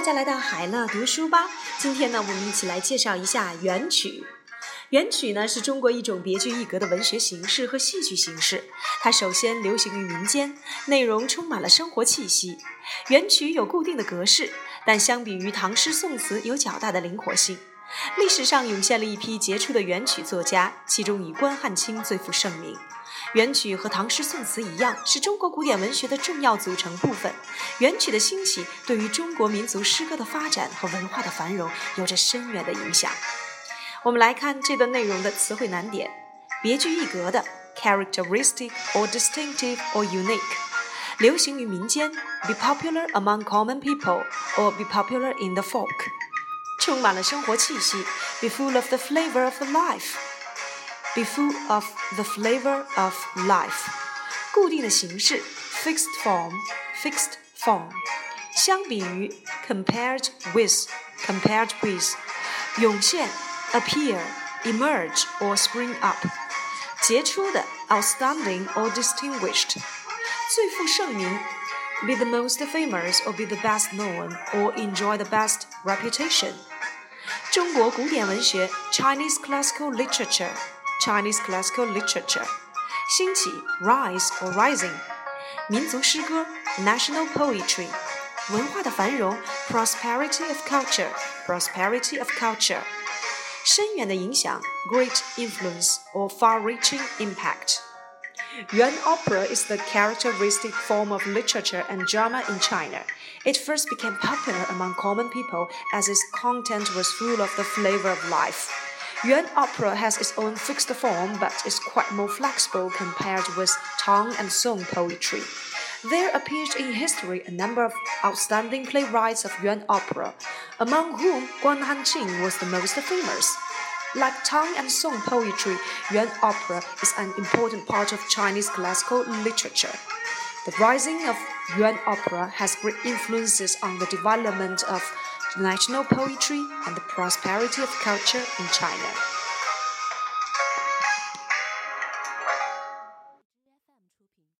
大家来到海乐读书吧。今天呢，我们一起来介绍一下元曲。元曲呢是中国一种别具一格的文学形式和戏剧形式。它首先流行于民间，内容充满了生活气息。元曲有固定的格式，但相比于唐诗宋词有较大的灵活性。历史上涌现了一批杰出的元曲作家，其中以关汉卿最负盛名。元曲和唐诗宋词一样，是中国古典文学的重要组成部分。元曲的兴起，对于中国民族诗歌的发展和文化的繁荣有着深远的影响。我们来看这段内容的词汇难点：别具一格的 （characteristic or distinctive or unique），流行于民间 （be popular among common people or be popular in the folk），充满了生活气息 （be full of the flavor of the life）。be full of the flavor of life。固定的形式 fixed form fixed form。相比于 compared with compared with。涌现 appear emerge or spring up。杰出的 outstanding or distinguished。最负盛名 be the most famous or be the best known or enjoy the best reputation。中国古典文学 Chinese classical literature。 Chinese classical literature，兴起 rise or rising，民族诗歌 national poetry，文化的繁荣 prosperity of culture prosperity of culture，深远的影响 great influence or far-reaching impact。Yuan opera is the characteristic form of literature and drama in China. It first became popular among common people as its content was full of the flavor of life. Yuan opera has its own fixed form but is quite more flexible compared with Tang and Song poetry. There appeared in history a number of outstanding playwrights of Yuan opera, among whom Guan Hanqing was the most famous. Like Tang and Song poetry, Yuan opera is an important part of Chinese classical literature. The rising of Yuan opera has great influences on the development of national poetry and the prosperity of culture in China.